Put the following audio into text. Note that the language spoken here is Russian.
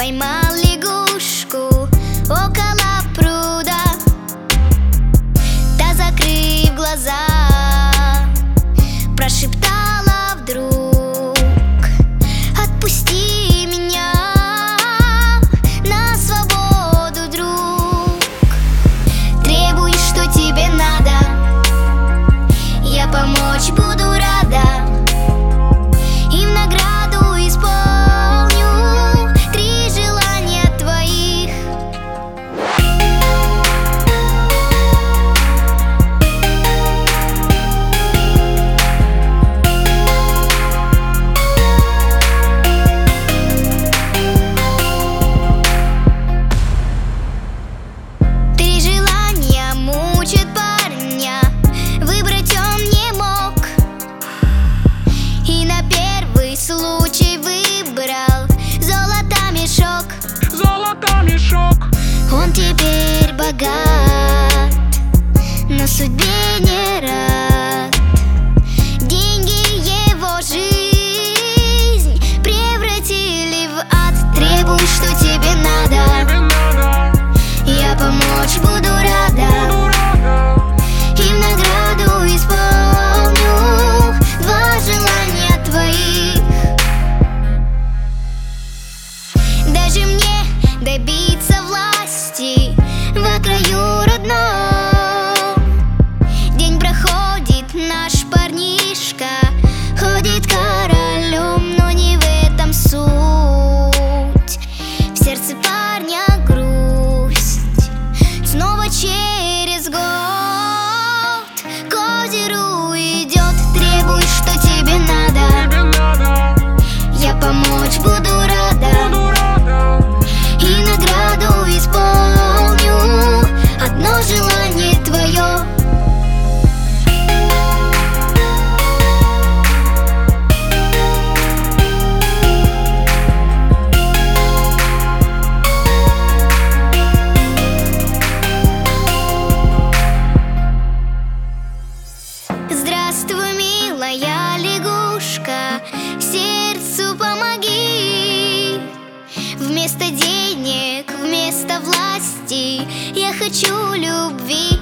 ไปมา случай выбрал. Золото мешок. Золото мешок. Он теперь богат. На судьбе добиться власти власті в краю родном День проходит наш парнишка, ходит королем, но не в этом суть. В сердце парня грусть, снова через год к озеру идет, требуй, что тебе надо. Я помочь буду. Хочу любви